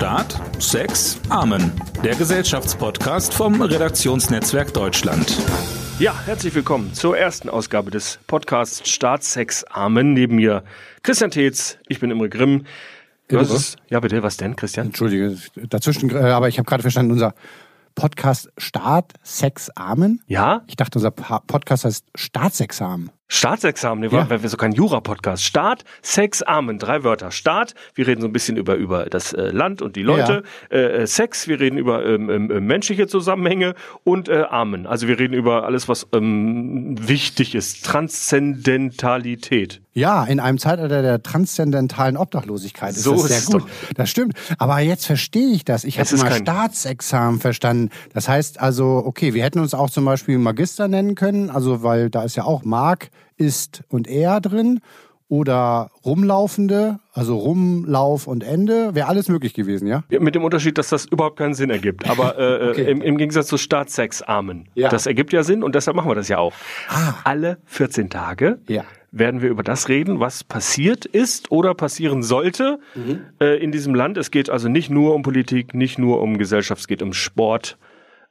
Staat, Sex, Amen. Der Gesellschaftspodcast vom Redaktionsnetzwerk Deutschland. Ja, herzlich willkommen zur ersten Ausgabe des Podcasts Staat, Sex, Amen. Neben mir Christian Tetz, ich bin Imre Grimm. Was ist, ja, bitte, was denn, Christian? Entschuldige, dazwischen, äh, aber ich habe gerade verstanden, unser Podcast Staat, Sex, Amen. Ja? Ich dachte, unser Podcast heißt Staatsexamen. Staatsexamen, ne, Ja. war, war so kein Jura-Podcast. Staat, Sex, Amen, drei Wörter. Staat, wir reden so ein bisschen über, über das äh, Land und die Leute. Äh, äh, Sex, wir reden über ähm, ähm, äh, menschliche Zusammenhänge. Und äh, Amen, also wir reden über alles, was ähm, wichtig ist. Transzendentalität. Ja, in einem Zeitalter der transzendentalen Obdachlosigkeit ist So das ist sehr es gut. doch. Das stimmt. Aber jetzt verstehe ich das. Ich habe ist kein- Staatsexamen verstanden. Das heißt also, okay, wir hätten uns auch zum Beispiel Magister nennen können, also weil da ist ja auch Mark, ist und er drin. Oder Rumlaufende, also Rumlauf und Ende, wäre alles möglich gewesen, ja? Ja, Mit dem Unterschied, dass das überhaupt keinen Sinn ergibt. Aber äh, Okay. äh, im, im Gegensatz zu Staat, Sex, Amen. Ja. Das ergibt ja Sinn und deshalb machen wir das ja auch. Ah. Alle 14 Tage Ja. werden wir über das reden, was passiert ist oder passieren sollte Mhm. äh, in diesem Land. Es geht also nicht nur um Politik, nicht nur um Gesellschaft, es geht um Sport,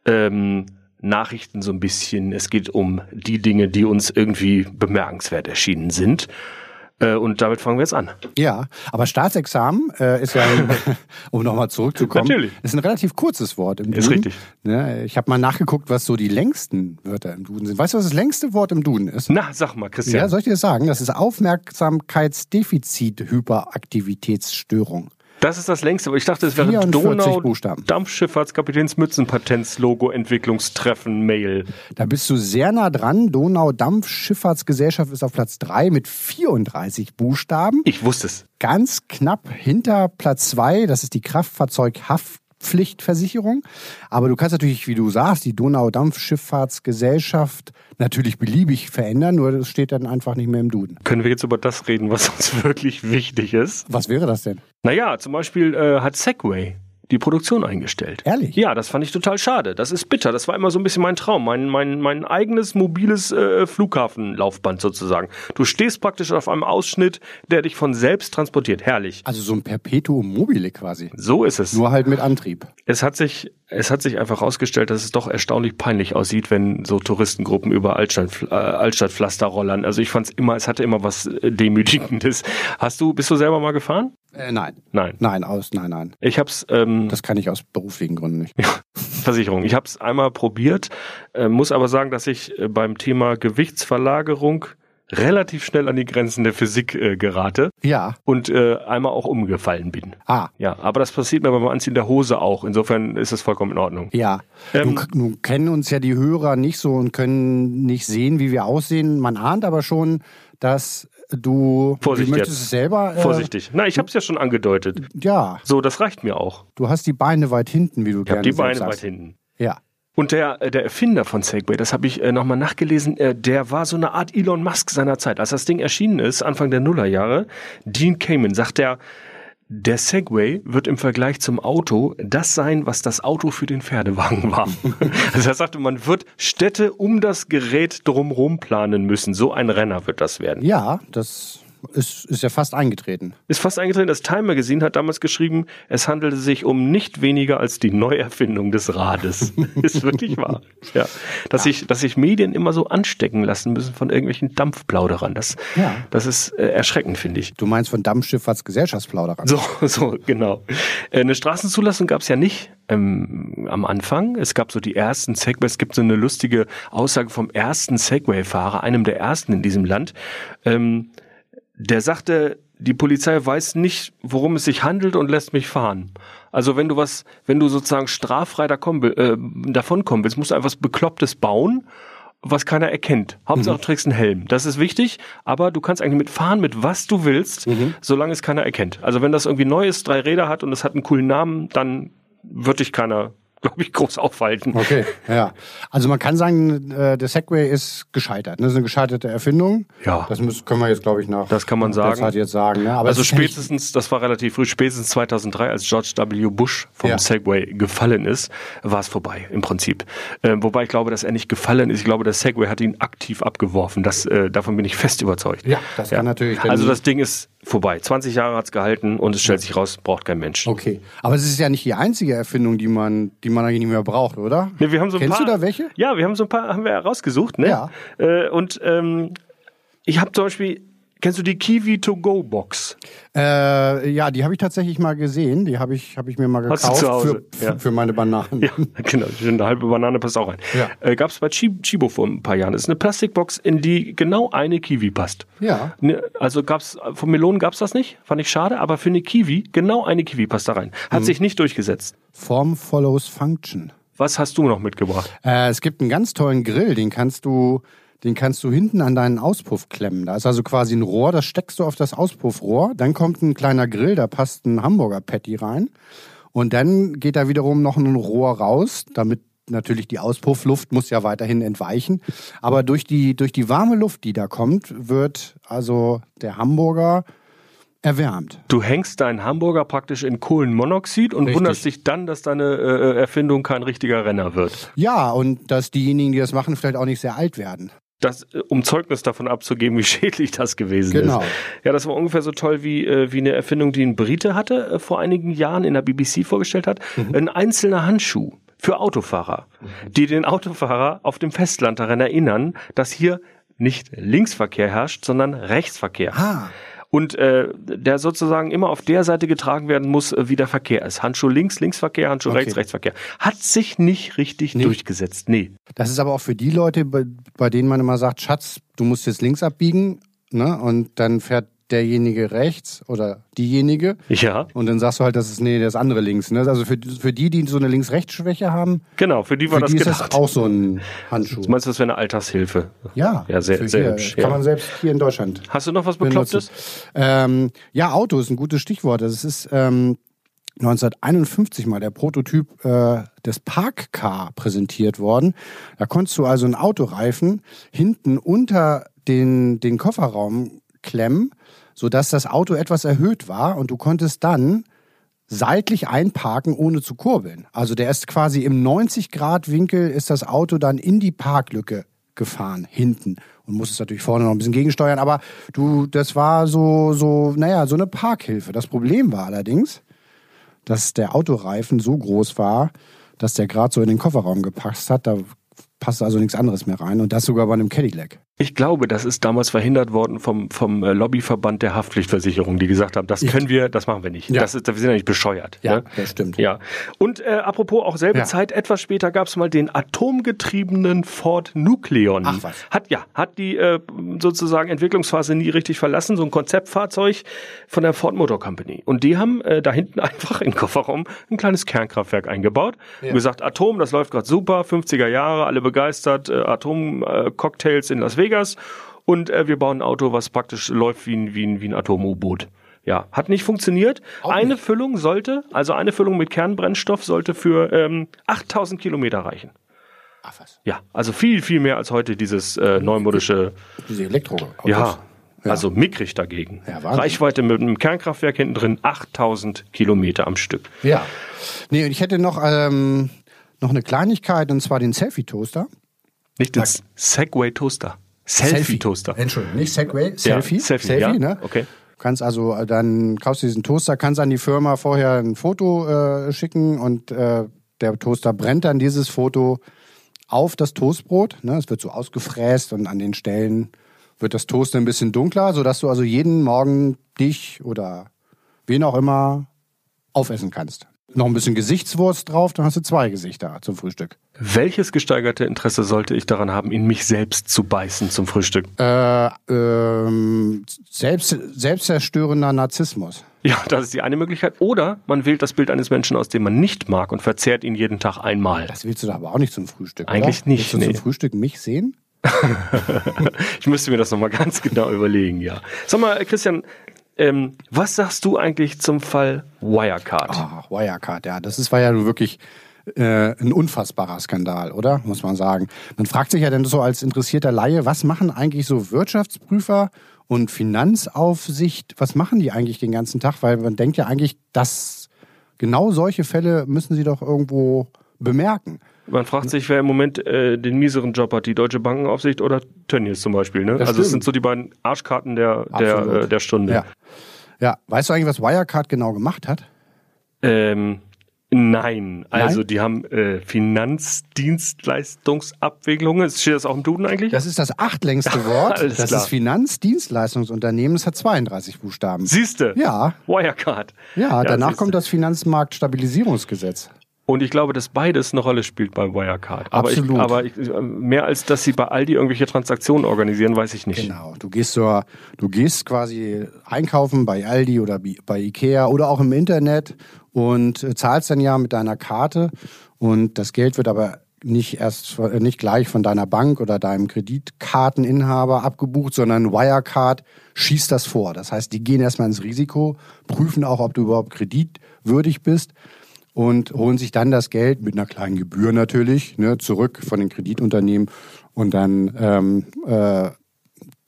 ähm, Nachrichten so ein bisschen. Es geht um die Dinge, die uns irgendwie bemerkenswert erschienen sind. Äh, und damit fangen wir jetzt an. Ja, aber Staatsexamen äh, ist ja, um nochmal zurückzukommen, Natürlich. ist ein relativ kurzes Wort im Duden. Ist richtig. Ne, ich habe mal nachgeguckt, was so die längsten Wörter im Duden sind. Weißt du, was das längste Wort im Duden ist? Na, sag mal, Christian. Ja, soll ich dir das sagen? Das ist Aufmerksamkeitsdefizit-Hyperaktivitätsstörung. Das ist das längste, aber ich dachte, es wäre 44 Donau Buchstaben. Dampfschifffahrtskapitäns Mützenpatentslogo Entwicklungstreffen Mail. Da bist du sehr nah dran. Donau-Dampfschifffahrtsgesellschaft ist auf Platz 3 mit 34 Buchstaben. Ich wusste es. ganz knapp hinter Platz zwei. Das ist die Kraftfahrzeughaftpflichtversicherung. Aber du kannst natürlich, wie du sagst, die Donau-Dampfschifffahrtsgesellschaft natürlich beliebig verändern, nur das steht dann einfach nicht mehr im Duden. Können wir jetzt über das reden, was uns wirklich wichtig ist? Was wäre das denn? Naja, zum Beispiel äh, hat Segway die Produktion eingestellt. Ehrlich? Ja, das fand ich total schade. Das ist bitter. Das war immer so ein bisschen mein Traum, mein, mein, mein eigenes mobiles äh, Flughafenlaufband sozusagen. Du stehst praktisch auf einem Ausschnitt, der dich von selbst transportiert. Herrlich. Also so ein Perpetuum mobile quasi. So ist es. Nur halt mit Antrieb. Es hat sich, es hat sich einfach herausgestellt, dass es doch erstaunlich peinlich aussieht, wenn so Touristengruppen über Altstadt, äh, Altstadtpflaster rollern. Also ich fand's immer, es hatte immer was äh, Demütigendes. Hast du, bist du selber mal gefahren? Äh, nein. Nein. Nein, aus, nein, nein. Ich hab's, ähm, Das kann ich aus beruflichen Gründen nicht. Versicherung. Ich hab's einmal probiert, äh, muss aber sagen, dass ich äh, beim Thema Gewichtsverlagerung relativ schnell an die Grenzen der Physik äh, gerate Ja. und äh, einmal auch umgefallen bin. Ah. Ja, aber das passiert mir beim Anziehen der Hose auch. Insofern ist es vollkommen in Ordnung. Ja, Ähm, nun, nun kennen uns ja die Hörer nicht so und können nicht sehen, wie wir aussehen. Man ahnt aber schon, dass du, Vorsicht du möchtest jetzt. es selber. Äh, Vorsichtig. Na, ich habe es ja schon angedeutet. Ja, So, das reicht mir auch. du hast die Beine weit hinten, wie du Ich habe gerne die Beine selbst weit sagst. hinten. Ja. Und der, äh, der Erfinder von Segway, das habe ich äh, nochmal nachgelesen, äh, der war so eine Art Elon Musk seiner Zeit. Als das Ding erschienen ist, Anfang der Nullerjahre, Dean Kamen, sagt er, der Segway wird im Vergleich zum Auto das sein, was das Auto für den Pferdewagen war. also er sagte, man wird Städte um das Gerät drumherum planen müssen. So ein Renner wird das werden. Ja, das ist, ist ja fast eingetreten. Ist fast eingetreten. Das Time Magazine hat damals geschrieben, es handelte sich um nicht weniger als die Neuerfindung des Rades. ist wirklich wahr. Ja. Dass sich, dass sich Medien immer so anstecken lassen müssen von irgendwelchen Dampfplauderern. Das, Ja. das ist äh, erschreckend, finde ich. Du meinst von Dampfschifffahrtsgesellschaftsplauderern. So, so, genau. Äh, Eine Straßenzulassung gab es ja nicht ähm, am Anfang. Es gab so die ersten Segway. Es gibt so eine lustige Aussage vom ersten Segway-Fahrer, einem der ersten in diesem Land. Ähm, der sagte, die Polizei weiß nicht, worum es sich handelt und lässt mich fahren. Also wenn du was, wenn du sozusagen straffrei davon, äh, davonkommen willst, musst du einfach was Beklopptes bauen, was keiner erkennt. Hauptsache du trägst einen Helm. Das ist wichtig, aber du kannst eigentlich mitfahren, mit was du willst, solange es keiner erkennt. Also wenn das irgendwie neu ist, drei Räder hat und es hat einen coolen Namen, dann wird dich keiner glaube ich, groß aufhalten. Okay, ja. Also man kann sagen, äh, der Segway ist gescheitert. Ne? Das ist eine gescheiterte Erfindung. Ja. Das müssen, können wir jetzt, glaube ich, nach Das kann man sagen. Zeit jetzt sagen. Ne? Aber also ja spätestens, das war relativ früh, spätestens 2003, als George W. Bush vom Ja. Segway gefallen ist, war es vorbei im Prinzip. Ähm, wobei ich glaube, dass er nicht gefallen ist. Ich glaube, der Segway hat ihn aktiv abgeworfen. Das, äh, davon bin ich fest überzeugt. Ja, das kann natürlich Also das Ding ist vorbei. 20 Jahre hat's gehalten und es stellt sich raus, braucht kein Mensch. Okay. Aber es ist ja nicht die einzige Erfindung, die man, die man eigentlich nicht mehr braucht, oder? Ne, wir haben so ein Kennst paar, du da welche? Ja, wir haben so ein paar, haben wir rausgesucht, ne? Ja. Äh, und ähm, ich habe zum Beispiel, kennst du die Kiwi To Go Box? Äh, ja, die habe ich tatsächlich mal gesehen. Die habe ich, hab ich mir mal Hast gekauft du zu Hause? für, Ja. für meine Bananen. Ja, genau. Eine halbe Banane passt auch rein. Ja. Äh, Gab es bei Chi- Chibo vor ein paar Jahren. Das ist eine Plastikbox, in die genau eine Kiwi passt. Ja. Ne, also gab's von Melonen gab's das nicht, fand ich schade, aber für eine Kiwi genau eine Kiwi passt da rein. Hat sich nicht durchgesetzt. Form follows function. Was hast du noch mitgebracht? Äh, es gibt einen ganz tollen Grill, den kannst du, den kannst du hinten an deinen Auspuff klemmen. Da ist also quasi ein Rohr, das steckst du auf das Auspuffrohr. Dann kommt ein kleiner Grill, da passt ein Hamburger Patty rein. Und dann geht da wiederum noch ein Rohr raus, damit natürlich die Auspuffluft muss ja weiterhin entweichen. Aber durch die, durch die warme Luft, die da kommt, wird also der Hamburger erwärmt. Du hängst deinen Hamburger praktisch in Kohlenmonoxid und Richtig. wunderst dich dann, dass deine äh, Erfindung kein richtiger Renner wird. Ja, und dass diejenigen, die das machen, vielleicht auch nicht sehr alt werden. Das, äh, um Zeugnis davon abzugeben, wie schädlich das gewesen Genau. ist. Ja, das war ungefähr so toll wie, äh, wie eine Erfindung, die ein Brite hatte, äh, vor einigen Jahren in der BBC vorgestellt hat. Ein einzelner Handschuh für Autofahrer, die den Autofahrer auf dem Festland daran erinnern, dass hier nicht Linksverkehr herrscht, sondern Rechtsverkehr. Ah. Und äh, der sozusagen immer auf der Seite getragen werden muss, äh, wie der Verkehr ist. Handschuh links, Linksverkehr, Handschuh Okay. rechts, Rechtsverkehr. Hat sich nicht richtig durchgesetzt. Nee. Das ist aber auch für die Leute, bei, bei denen man immer sagt, Schatz, du musst jetzt links abbiegen, ne? Und dann fährt derjenige rechts oder diejenige. Ja, Und dann sagst du halt, das ist nee, das andere links. Ne? Also für, für die, die so eine Links-Rechts-Schwäche haben, genau, für die war für das die ist gedacht. das auch so ein Handschuh. Meinst du, das wäre eine Altershilfe? Ja, Ja, sehr, sehr hübsch. Kann Ja. man selbst hier in Deutschland Hast du noch was. Beklopptes? Ähm, ja, Auto ist ein gutes Stichwort. Das ist ähm, 1951 mal der Prototyp äh, des Parkcar präsentiert worden. Da konntest du also einen Autoreifen hinten unter den, den Kofferraum klemmen, sodass das Auto etwas erhöht war und du konntest dann seitlich einparken, ohne zu kurbeln. Also der ist quasi im 90-Grad-Winkel ist das Auto dann in die Parklücke gefahren, hinten. Und musstest natürlich vorne noch ein bisschen gegensteuern. Aber du, das war so, so, naja, so eine Parkhilfe. Das Problem war allerdings, dass der Autoreifen so groß war, dass der gerade so in den Kofferraum gepasst hat. Da passte also nichts anderes mehr rein. Und das sogar bei einem Cadillac. Ich glaube, das ist damals verhindert worden vom, vom äh, Lobbyverband der Haftpflichtversicherung, die gesagt haben, das können wir, das machen wir nicht. Ja. Das ist, wir sind ja nicht bescheuert. Ja, ne? das stimmt. Ja. Und äh, apropos auch selbe Ja. Zeit, etwas später gab es mal den atomgetriebenen Ford Nucleon. Ach was. Hat ja, hat die äh, sozusagen Entwicklungsphase nie richtig verlassen, so ein Konzeptfahrzeug von der Ford Motor Company. Und die haben äh, da hinten einfach im Kofferraum ein kleines Kernkraftwerk eingebaut und gesagt, Atom, das läuft gerade super, 50er Jahre, alle begeistert, äh, Atom-Cocktails in Las Vegas und äh, wir bauen ein Auto, was praktisch läuft wie ein, wie ein, wie ein Atom-U-Boot. Ja, hat nicht funktioniert. eine Füllung sollte, also eine Füllung mit Kernbrennstoff sollte für ähm, 8000 Kilometer reichen. Ach was. Ja, also viel, viel mehr als heute dieses äh, neumodische, Diese Elektroautos. ja, Ja. also mickrig dagegen. Ja, Wahnsinn. Reichweite mit einem Kernkraftwerk hinten drin, 8000 Kilometer am Stück. Ja. Nee, und ich hätte noch, ähm, noch eine Kleinigkeit, und zwar den Selfie-Toaster. Nicht den Segway Toaster. Selfie Toaster. Entschuldigung, nicht Segway, Selfie. Selfie, ja. ne? Okay. Du kannst also äh, dann kaufst du diesen Toaster, kannst an die Firma vorher ein Foto äh, schicken und äh, der Toaster brennt dann dieses Foto auf das Toastbrot. Ne? Es wird so ausgefräst und an den Stellen wird das Toast ein bisschen dunkler, sodass du also jeden Morgen dich oder wen auch immer aufessen kannst. Noch ein bisschen Gesichtswurst drauf, dann hast du zwei Gesichter zum Frühstück. Welches gesteigerte Interesse sollte ich daran haben, in mich selbst zu beißen zum Frühstück? Äh, ähm, selbst, selbstzerstörender Narzissmus. Ja, das ist die eine Möglichkeit. Oder man wählt das Bild eines Menschen aus, den man nicht mag und verzehrt ihn jeden Tag einmal. Das willst du doch aber auch nicht zum Frühstück. Eigentlich oder? nicht, Willst du nee. zum Frühstück mich sehen? Ich müsste mir das nochmal ganz genau überlegen, ja. Sag mal, Christian, ähm, was sagst du eigentlich zum Fall Wirecard? Ach, Wirecard, ja, das ist, war ja wirklich äh, ein unfassbarer Skandal, oder? Muss man sagen. Man fragt sich ja dann so als interessierter Laie, was machen eigentlich so Wirtschaftsprüfer und Finanzaufsicht, was machen die eigentlich den ganzen Tag? Weil man denkt ja eigentlich, dass genau solche Fälle müssen sie doch irgendwo bemerken. Man fragt sich, wer im Moment äh, den mieseren Job hat, die Deutsche Bankenaufsicht oder Tönnies zum Beispiel. Ne? Das Also stimmt. sind so die beiden Arschkarten der, der, äh, der Stunde. Ja. Ja, weißt du eigentlich, was Wirecard genau gemacht hat? Ähm, nein, also die haben äh, Finanzdienstleistungsabwicklungen. Steht das auch im Duden eigentlich? Das ist das achtlängste Wort. Das klar. ist Finanzdienstleistungsunternehmen. Es hat 32 Buchstaben. Siehste. Ja. Wirecard. Ja, danach siehste. kommt das Finanzmarktstabilisierungsgesetz. Und ich glaube, dass beides eine Rolle spielt bei Wirecard. Aber Absolut. Ich, aber ich, mehr als dass sie bei Aldi irgendwelche Transaktionen organisieren, weiß ich nicht. Genau. Du gehst zur, du gehst quasi einkaufen bei Aldi oder bei Ikea oder auch im Internet und äh, zahlst dann ja mit deiner Karte und das Geld wird aber nicht erst äh, nicht gleich von deiner Bank oder deinem Kreditkarteninhaber abgebucht, sondern Wirecard schießt das vor. Das heißt, die gehen erstmal ins Risiko, prüfen auch, ob du überhaupt kreditwürdig bist und holen sich dann das Geld mit einer kleinen Gebühr natürlich ne, zurück von den Kreditunternehmen und dann ähm, äh,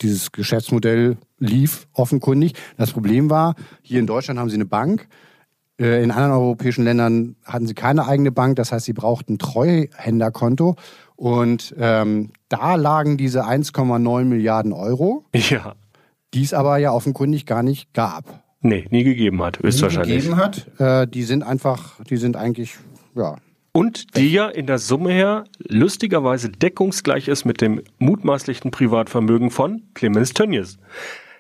dieses Geschäftsmodell lief offenkundig. Das Problem war, hier in Deutschland haben sie eine Bank, äh, in anderen europäischen Ländern hatten sie keine eigene Bank, das heißt, sie brauchten ein Treuhänderkonto und ähm, da lagen diese 1,9 Milliarden Euro, Ja. die es aber ja offenkundig gar nicht gab. Nee, nie gegeben hat, höchstwahrscheinlich. gegeben hat. Äh, die sind einfach, die sind eigentlich, ja, Und die ja in der Summe her lustigerweise deckungsgleich ist mit dem mutmaßlichen Privatvermögen von Clemens Tönnies.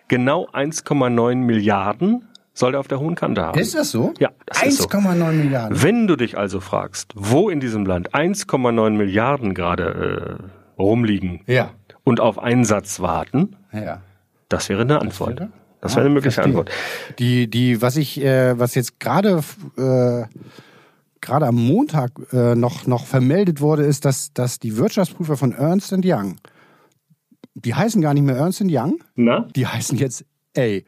Genau 1,9 Milliarden soll er auf der hohen Kante haben. Ist das so? Ja, das ist so. 1,9 Milliarden. Wenn du dich also fragst, wo in diesem Land 1,9 Milliarden gerade äh, rumliegen Ja. und auf Einsatz warten, Ja. das wäre eine Antwort. wäre? Das wäre eine mögliche verstehe. Antwort. Die, die, was ich, äh, was jetzt gerade äh, gerade am Montag äh, noch noch vermeldet wurde, ist, dass dass die Wirtschaftsprüfer von Ernst Young, die heißen gar nicht mehr Ernst Young, Na? die heißen jetzt A.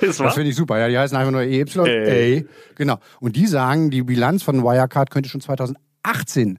Ist Das finde ich super. Ja, die heißen einfach nur EY. A. Genau. Und die sagen, die Bilanz von Wirecard könnte schon 2018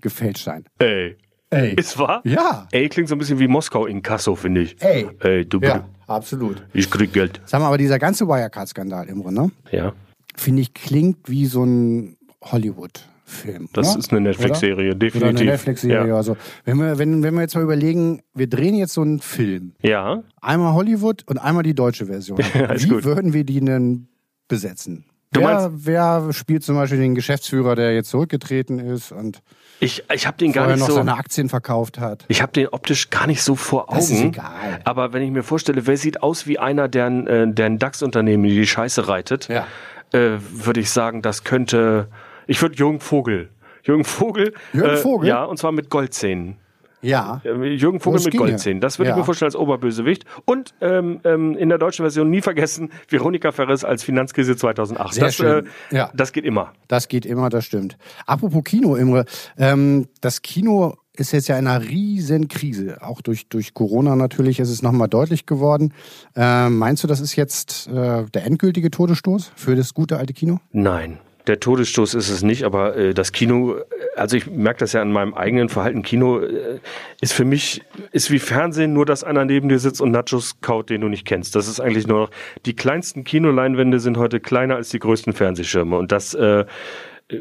gefälscht sein. Ey. Ey. Ist wahr? Ja. Ey klingt so ein bisschen wie Moskau in Kasso, finde ich. Ey. Ey, du Ja, absolut. Ich krieg Geld. Sag mal, aber dieser ganze Wirecard-Skandal, Imre, ne? Ja. finde ich, klingt wie so ein Hollywood-Film. Das oder? ist eine Netflix-Serie, Oder? definitiv. Eine Netflix-Serie. Ja. Also, wenn, wir, wenn, wenn wir jetzt mal überlegen, wir drehen jetzt so einen Film. Ja. Einmal Hollywood und einmal die deutsche Version. ist wie gut. würden wir die denn besetzen? Du wer, wer spielt zum Beispiel den Geschäftsführer, der jetzt zurückgetreten ist und Ich, ich habe den gar nicht noch so. seine Aktien verkauft hat? Ich habe den optisch gar nicht so vor Augen. Das ist egal. Aber wenn ich mir vorstelle, wer sieht aus wie einer, der ein, äh, der ein DAX-Unternehmen in die Scheiße reitet, Ja. äh, würde ich sagen, das könnte. Ich würde Jürgen Vogel. Jürgen Vogel. Jürgen äh, Vogel? Ja, und zwar mit Goldzähnen. Ja. Äh, Jürgen Vogel Das mit. Goldzähnen. Das würde Ja. ich mir vorstellen als Oberbösewicht. Und ähm, ähm, in der deutschen Version nie vergessen, Veronika Ferres als Finanzkrise 2008. Sehr das, schön. Äh, Ja. das geht immer. Das geht immer, das stimmt. Apropos Kino, Imre, ähm, das Kino ist jetzt ja in einer riesen Krise. Auch durch, durch Corona natürlich ist es nochmal deutlich geworden. Ähm, meinst du, das ist jetzt äh, der endgültige Todesstoß für das gute alte Kino? Nein. Der Todesstoß ist es nicht, aber äh, das Kino, äh, also ich merke das ja an meinem eigenen Verhalten. Kino äh, ist für mich, ist wie Fernsehen, nur dass einer neben dir sitzt und Nachos kaut, den du nicht kennst. Das ist eigentlich nur noch, die kleinsten Kinoleinwände sind heute kleiner als die größten Fernsehschirme. Und das, äh,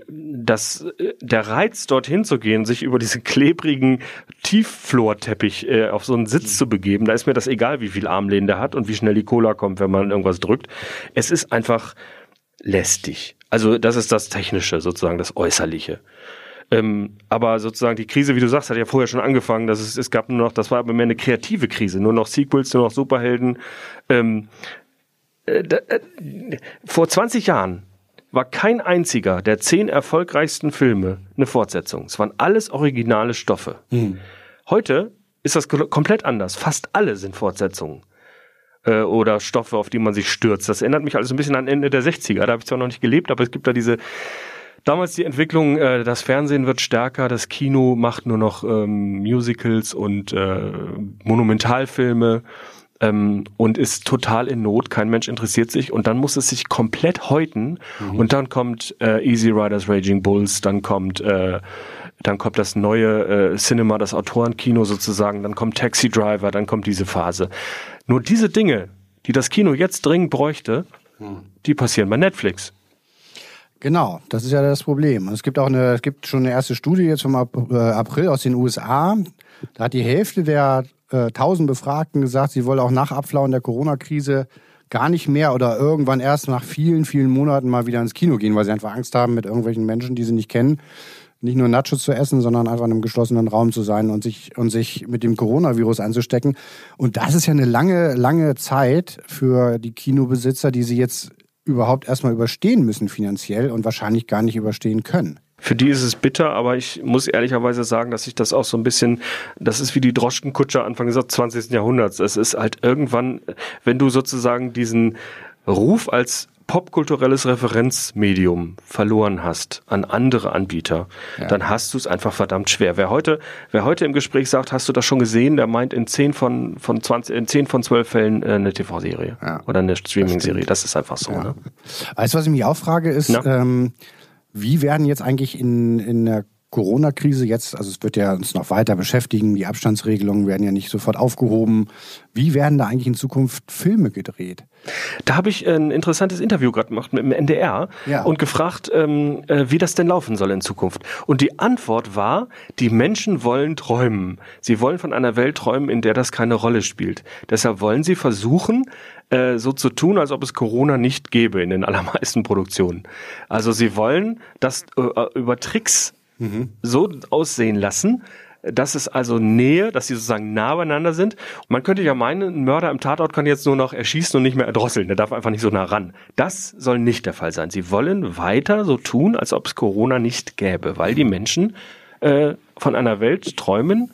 das, äh, der Reiz, dorthin zu gehen, sich über diesen klebrigen Tiefflorteppich äh, auf so einen Sitz zu begeben, da ist mir das egal, wie viel Armlehnen der hat und wie schnell die Cola kommt, wenn man irgendwas drückt. Es ist einfach lästig. Also das ist das Technische, sozusagen das Äußerliche. Ähm, aber sozusagen die Krise, wie du sagst, hat ja vorher schon angefangen. Dass es, es gab nur noch, das war aber mehr eine kreative Krise, nur noch Sequels, nur noch Superhelden. Ähm, äh, äh, vor 20 Jahren war kein einziger der zehn erfolgreichsten Filme eine Fortsetzung. Es waren alles originale Stoffe. Heute ist das kom- komplett anders. Fast alle sind Fortsetzungen äh, oder Stoffe, auf die man sich stürzt. Das erinnert mich alles ein bisschen an Ende der 60er. Da habe ich zwar noch nicht gelebt, aber es gibt da diese damals die Entwicklung, äh, das Fernsehen wird stärker, das Kino macht nur noch ähm, Musicals und äh, Monumentalfilme ähm, und ist total in Not. Kein Mensch interessiert sich und dann muss es sich komplett häuten und dann kommt äh, Easy Riders Raging Bulls, dann kommt äh, dann kommt das neue äh, Cinema, das Autorenkino sozusagen, dann kommt Taxi Driver, dann kommt diese Phase. Nur diese Dinge, die das Kino jetzt dringend bräuchte, die passieren bei Netflix. Genau, das ist ja das Problem. Und es gibt auch eine, es gibt schon eine erste Studie jetzt vom äh, April aus den USA. Da hat die Hälfte der äh, 1000 Befragten gesagt, sie wolle auch nach Abflauen der Corona-Krise gar nicht mehr oder irgendwann erst nach vielen, vielen Monaten mal wieder ins Kino gehen, weil sie einfach Angst haben, mit irgendwelchen Menschen, die sie nicht kennen, nicht nur Nachos zu essen, sondern einfach in einem geschlossenen Raum zu sein und sich, und sich mit dem Coronavirus anzustecken. Und das ist ja eine lange, lange Zeit für die Kinobesitzer, die sie jetzt überhaupt erstmal überstehen müssen finanziell und wahrscheinlich gar nicht überstehen können. Für die ist es bitter, aber ich muss ehrlicherweise sagen, dass ich das auch so ein bisschen, das ist wie die Droschkenkutscher Anfang des 20. Jahrhunderts. Es ist halt irgendwann, wenn du sozusagen diesen Ruf als popkulturelles Referenzmedium verloren hast an andere Anbieter, ja. dann hast du es einfach verdammt schwer. Wer heute, wer heute im Gespräch sagt, hast du das schon gesehen, der meint in 10 von, von 20, in 10 von 12 Fällen äh, eine TV-Serie ja. oder eine Streaming-Serie. Das, das, ist einfach so. Ja. Ne? Weißt was ich mich auch frage, ist, ähm, wie werden jetzt eigentlich in, in der Corona-Krise jetzt, also es wird ja uns noch weiter beschäftigen, die Abstandsregelungen werden ja nicht sofort aufgehoben. Wie werden da eigentlich in Zukunft Filme gedreht? Da habe ich ein interessantes Interview gerade gemacht mit dem NDR ja. und gefragt, ähm, äh, wie das denn laufen soll in Zukunft. Und die Antwort war, die Menschen wollen träumen. Sie wollen von einer Welt träumen, in der das keine Rolle spielt. Deshalb wollen sie versuchen, äh, so zu tun, als ob es Corona nicht gäbe in den allermeisten Produktionen. Also sie wollen das äh, über Tricks mhm. so aussehen lassen, dass es also Nähe, dass sie sozusagen nah beieinander sind. Und man könnte ja meinen, ein Mörder im Tatort kann jetzt nur noch erschießen und nicht mehr erdrosseln. Der darf einfach nicht so nah ran. Das soll nicht der Fall sein. Sie wollen weiter so tun, als ob es Corona nicht gäbe, weil die Menschen äh, von einer Welt träumen,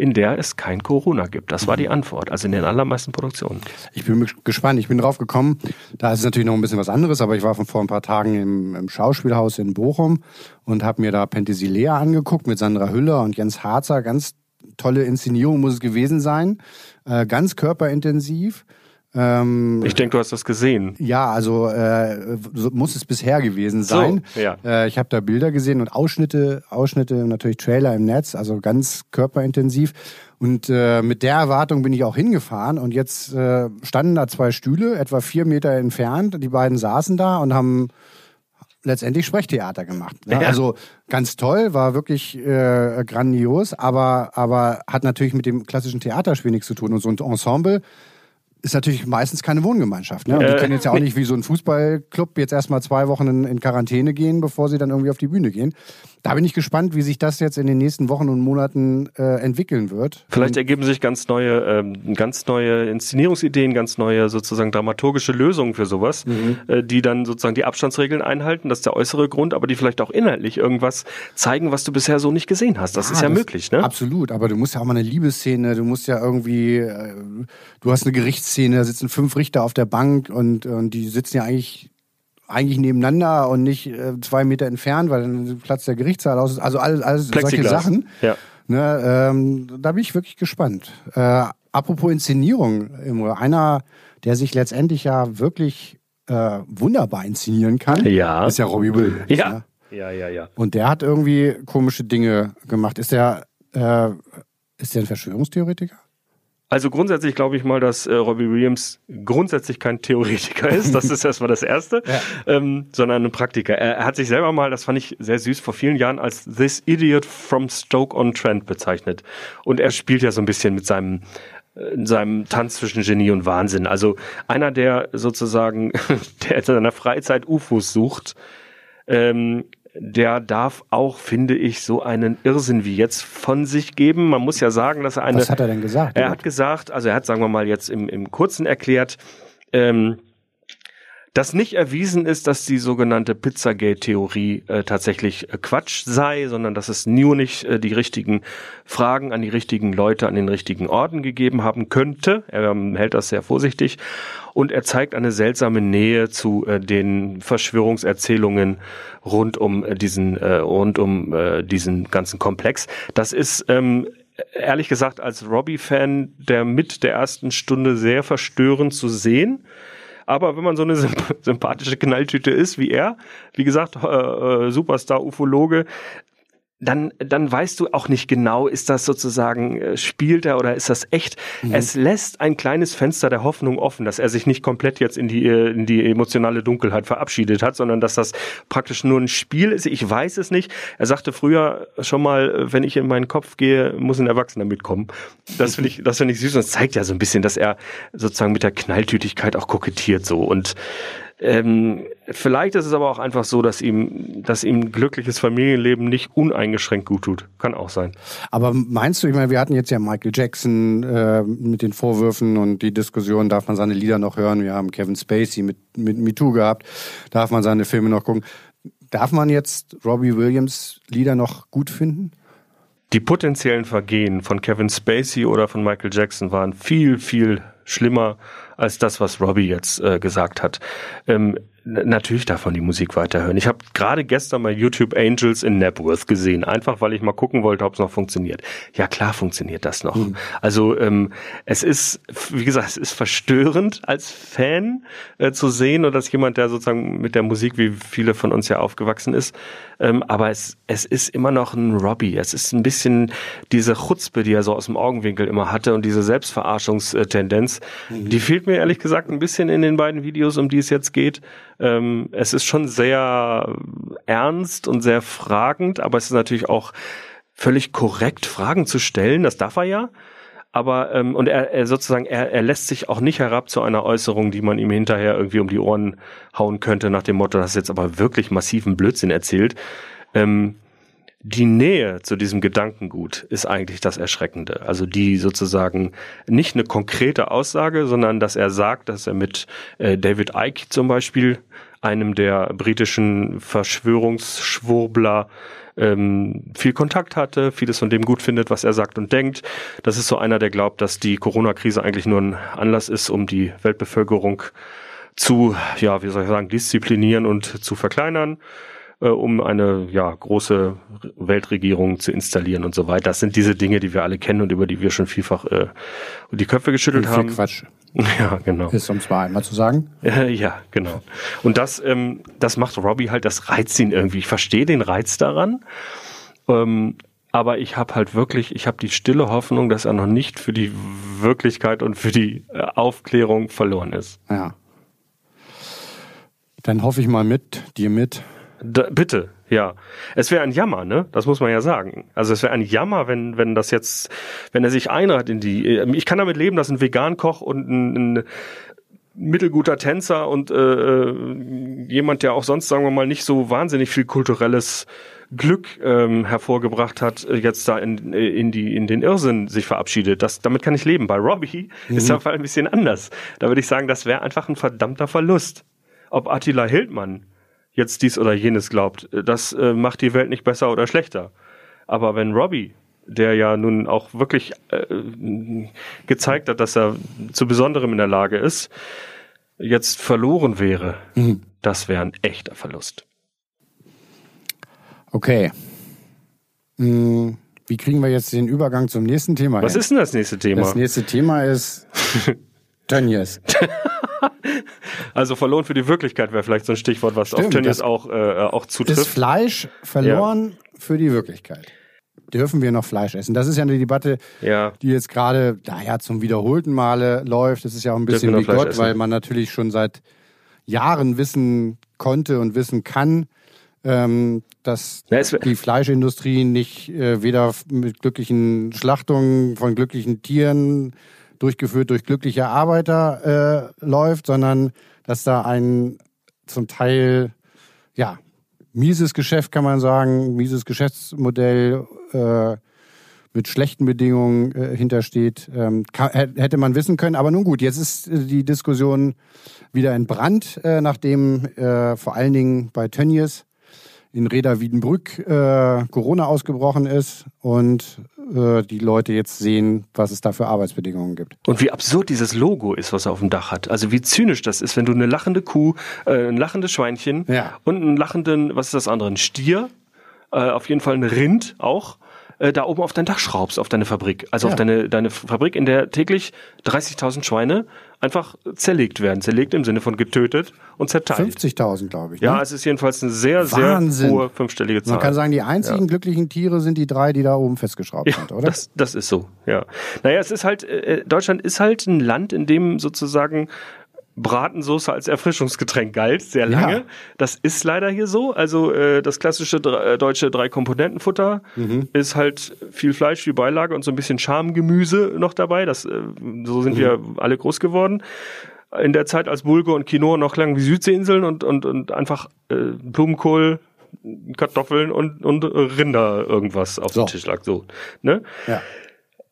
in der es kein Corona gibt. Das war die Antwort, also in den allermeisten Produktionen. Ich bin gespannt, ich bin drauf gekommen. Da ist es natürlich noch ein bisschen was anderes, aber ich war von vor ein paar Tagen im, im Schauspielhaus in Bochum und habe mir da Penthesilea angeguckt mit Sandra Hüller und Jens Harzer. Ganz tolle Inszenierung muss es gewesen sein. Äh, ganz körperintensiv. Ähm, ich denke, du hast das gesehen. Ja, also äh, so muss es bisher gewesen sein. So, ja. Äh, ich habe da Bilder gesehen und Ausschnitte, Ausschnitte, natürlich Trailer im Netz, also ganz körperintensiv. Und äh, mit der Erwartung bin ich auch hingefahren und jetzt äh, standen da zwei Stühle, etwa vier Meter entfernt. Die beiden saßen da und haben letztendlich Sprechtheater gemacht. Ja, ja. Also ganz toll, war wirklich äh, grandios, aber, aber hat natürlich mit dem klassischen Theaterspiel nichts zu tun. Und so ein Ensemble ist natürlich meistens keine Wohngemeinschaft. Ne? Und die äh, können jetzt ja auch nicht wie so ein Fußballclub jetzt erstmal zwei Wochen in, in, Quarantäne gehen, bevor sie dann irgendwie auf die Bühne gehen. Da bin ich gespannt, wie sich das jetzt in den nächsten Wochen und Monaten äh, entwickeln wird. Vielleicht ergeben sich ganz neue, ähm, ganz neue Inszenierungsideen, ganz neue sozusagen dramaturgische Lösungen für sowas, mhm. äh, die dann sozusagen die Abstandsregeln einhalten. Das ist der äußere Grund, aber die vielleicht auch inhaltlich irgendwas zeigen, was du bisher so nicht gesehen hast. Das ja, ist ja das möglich, ne? Absolut, aber du musst ja auch mal eine Liebesszene, du musst ja irgendwie, äh, du hast eine Gerichts Szene, da sitzen fünf Richter auf der Bank und, und die sitzen ja eigentlich eigentlich nebeneinander und nicht äh, zwei Meter entfernt, weil dann Platz der Gerichtssaal aus ist. Also alles, alles solche Sachen. Ja. Ne, ähm, da bin ich wirklich gespannt. Äh, apropos Inszenierung, einer, der sich letztendlich ja wirklich äh, wunderbar inszenieren kann, ja. ist ja Robbie Will. Ja. Ne? ja, ja, ja. Und der hat irgendwie komische Dinge gemacht. Ist der, äh, ist der ein Verschwörungstheoretiker? Also grundsätzlich glaube ich mal, dass äh, Robbie Williams grundsätzlich kein Theoretiker ist. Das ist erstmal das Erste, ja. ähm, sondern ein Praktiker. Er, er, hat sich selber mal, das fand ich sehr süß, vor vielen Jahren als This Idiot from Stoke-on-Trent bezeichnet. Und er spielt ja so ein bisschen mit seinem in seinem Tanz zwischen Genie und Wahnsinn. Also einer, der sozusagen, der in seiner Freizeit UFOs sucht, ähm, der darf auch, finde ich, so einen Irrsinn wie jetzt von sich geben. Man muss ja sagen, dass er eine. Was hat er denn gesagt? Er hat gesagt, also er hat, sagen wir mal, jetzt im, im Kurzen erklärt, ähm, dass nicht erwiesen ist, dass die sogenannte Pizzagate-Theorie äh, tatsächlich äh, Quatsch sei, sondern dass es nur nicht äh, die richtigen Fragen an die richtigen Leute an den richtigen Orten gegeben haben könnte. Er ähm, hält das sehr vorsichtig und er zeigt eine seltsame Nähe zu äh, den Verschwörungserzählungen rund um äh, diesen rund um diesen ganzen Komplex. Das ist ähm, ehrlich gesagt als Robbie-Fan der mit der ersten Stunde sehr verstörend zu sehen. Aber wenn man so eine sympathische Knalltüte ist wie er, wie gesagt, äh, äh, Superstar-Ufologe, dann, dann weißt du auch nicht genau, ist das sozusagen, äh, spielt er oder ist das echt? Mhm. Es lässt ein kleines Fenster der Hoffnung offen, dass er sich nicht komplett jetzt in die, äh, in die emotionale Dunkelheit verabschiedet hat, sondern dass das praktisch nur ein Spiel ist. Ich weiß es nicht. Er sagte früher schon mal, wenn ich in meinen Kopf gehe, muss ein Erwachsener mitkommen. Das finde ich, das finde ich süß und es zeigt ja so ein bisschen, dass er sozusagen mit der Knalltütigkeit auch kokettiert so und ähm, vielleicht ist es aber auch einfach so, dass ihm, dass ihm glückliches Familienleben nicht uneingeschränkt gut tut. Kann auch sein. Aber meinst du, ich meine, wir hatten jetzt ja Michael Jackson äh, mit den Vorwürfen und die Diskussion, darf man seine Lieder noch hören? Wir haben Kevin Spacey mit, mit MeToo gehabt. Darf man seine Filme noch gucken? Darf man jetzt Robbie Williams Lieder noch gut finden? Die potenziellen Vergehen von Kevin Spacey oder von Michael Jackson waren viel, viel schlimmer als das, was Robbie jetzt äh, gesagt hat. Ähm, natürlich darf man die Musik weiterhören. Ich habe gerade gestern mal YouTube Angels in Napworth gesehen, einfach weil ich mal gucken wollte, ob es noch funktioniert. Ja klar funktioniert das noch. Mhm. Also ähm, es ist, wie gesagt, es ist verstörend als Fan äh, zu sehen und dass jemand, der sozusagen mit der Musik, wie viele von uns ja aufgewachsen ist, ähm, aber es, es ist immer noch ein Robbie. Es ist ein bisschen diese Chutzpe, die er so aus dem Augenwinkel immer hatte und diese Selbstverarschungstendenz, mhm. die fehlt mir ehrlich gesagt ein bisschen in den beiden Videos, um die es jetzt geht. Ähm, es ist schon sehr ernst und sehr fragend, aber es ist natürlich auch völlig korrekt, Fragen zu stellen. Das darf er ja. Aber ähm, und er, er sozusagen er, er lässt sich auch nicht herab zu einer Äußerung, die man ihm hinterher irgendwie um die Ohren hauen könnte nach dem Motto, das ist jetzt aber wirklich massiven Blödsinn erzählt. Ähm, die Nähe zu diesem Gedankengut ist eigentlich das Erschreckende. Also die sozusagen nicht eine konkrete Aussage, sondern dass er sagt, dass er mit äh, David Icke zum Beispiel, einem der britischen Verschwörungsschwurbler, ähm, viel Kontakt hatte, vieles von dem gut findet, was er sagt und denkt. Das ist so einer, der glaubt, dass die Corona-Krise eigentlich nur ein Anlass ist, um die Weltbevölkerung zu, ja, wie soll ich sagen, disziplinieren und zu verkleinern äh, um eine ja, große Weltregierung zu installieren und so weiter. Das sind diese Dinge, die wir alle kennen und über die wir schon vielfach äh, die Köpfe geschüttelt haben. Quatsch. Ja, genau. Ist um zwar einmal zu sagen. ja, genau. Und das, ähm, das macht Robbie halt, das reizt ihn irgendwie. Ich verstehe den Reiz daran. Ähm, aber ich habe halt wirklich, ich habe die stille Hoffnung, dass er noch nicht für die Wirklichkeit und für die äh, Aufklärung verloren ist. Ja. Dann hoffe ich mal mit, dir mit, da, bitte, ja. Es wäre ein Jammer, ne? Das muss man ja sagen. Also es wäre ein Jammer, wenn, wenn das jetzt, wenn er sich einreiht in die. Ich kann damit leben, dass ein Vegan-Koch und ein, ein mittelguter Tänzer und äh, äh, jemand, der auch sonst, sagen wir mal, nicht so wahnsinnig viel kulturelles Glück ähm, hervorgebracht hat, jetzt da in, in, die, in den Irrsinn sich verabschiedet. Das, damit kann ich leben. Bei Robbie mhm. ist der Fall ein bisschen anders. Da würde ich sagen, das wäre einfach ein verdammter Verlust. Ob Attila Hildmann jetzt dies oder jenes glaubt. Das äh, macht die Welt nicht besser oder schlechter. Aber wenn Robbie, der ja nun auch wirklich äh, gezeigt hat, dass er zu Besonderem in der Lage ist, jetzt verloren wäre, mhm. das wäre ein echter Verlust. Okay. Hm, wie kriegen wir jetzt den Übergang zum nächsten Thema? Was hin? ist denn das nächste Thema? Das nächste Thema ist Tönnies. Also verloren für die Wirklichkeit wäre vielleicht so ein Stichwort, was Stimmt, auf Tönnies auch, äh, auch zutrifft. Ist Fleisch verloren ja. für die Wirklichkeit? Dürfen wir noch Fleisch essen? Das ist ja eine Debatte, ja. die jetzt gerade, naja, zum wiederholten Male läuft. Das ist ja auch ein bisschen wie Gott, essen? weil man natürlich schon seit Jahren wissen konnte und wissen kann, ähm, dass ja, die Fleischindustrie nicht äh, weder mit glücklichen Schlachtungen von glücklichen Tieren durchgeführt durch glückliche Arbeiter äh, läuft, sondern dass da ein zum Teil ja mieses Geschäft kann man sagen, mieses Geschäftsmodell äh, mit schlechten Bedingungen äh, hintersteht, ähm, kann, hätte man wissen können. Aber nun gut, jetzt ist äh, die Diskussion wieder entbrannt, äh, nachdem äh, vor allen Dingen bei Tönnies in Reda Wiedenbrück äh, Corona ausgebrochen ist und äh, die Leute jetzt sehen, was es da für Arbeitsbedingungen gibt. Und wie absurd dieses Logo ist, was er auf dem Dach hat. Also wie zynisch das ist, wenn du eine lachende Kuh, äh, ein lachendes Schweinchen ja. und einen lachenden, was ist das andere, ein Stier, äh, auf jeden Fall ein Rind auch äh, da oben auf dein Dach schraubst, auf deine Fabrik. Also ja. auf deine, deine Fabrik, in der täglich 30.000 Schweine einfach zerlegt werden. Zerlegt im Sinne von getötet und zerteilt. 50.000, glaube ich. Ja, ne? es ist jedenfalls eine sehr, Wahnsinn. sehr hohe fünfstellige Zahl. Man kann sagen, die einzigen Ja. glücklichen Tiere sind die drei, die da oben festgeschraubt Ja, sind, oder? Das, das ist so, ja. Naja, es ist halt, äh, Deutschland ist halt ein Land, in dem sozusagen Bratensoße als Erfrischungsgetränk galt, sehr lange. Ja. Das ist leider hier so. Also äh, das klassische dr- äh, deutsche Drei-Komponenten-Futter Mhm. ist halt viel Fleisch, viel Beilage und so ein bisschen Schamgemüse noch dabei. Das, äh, so sind wir Mhm. alle groß geworden. In der Zeit, als Bulgur und Quinoa noch lang wie Südseeinseln und, und, und einfach äh, Blumenkohl, Kartoffeln und, und Rinder irgendwas auf So. dem Tisch lag. So, ne? ja.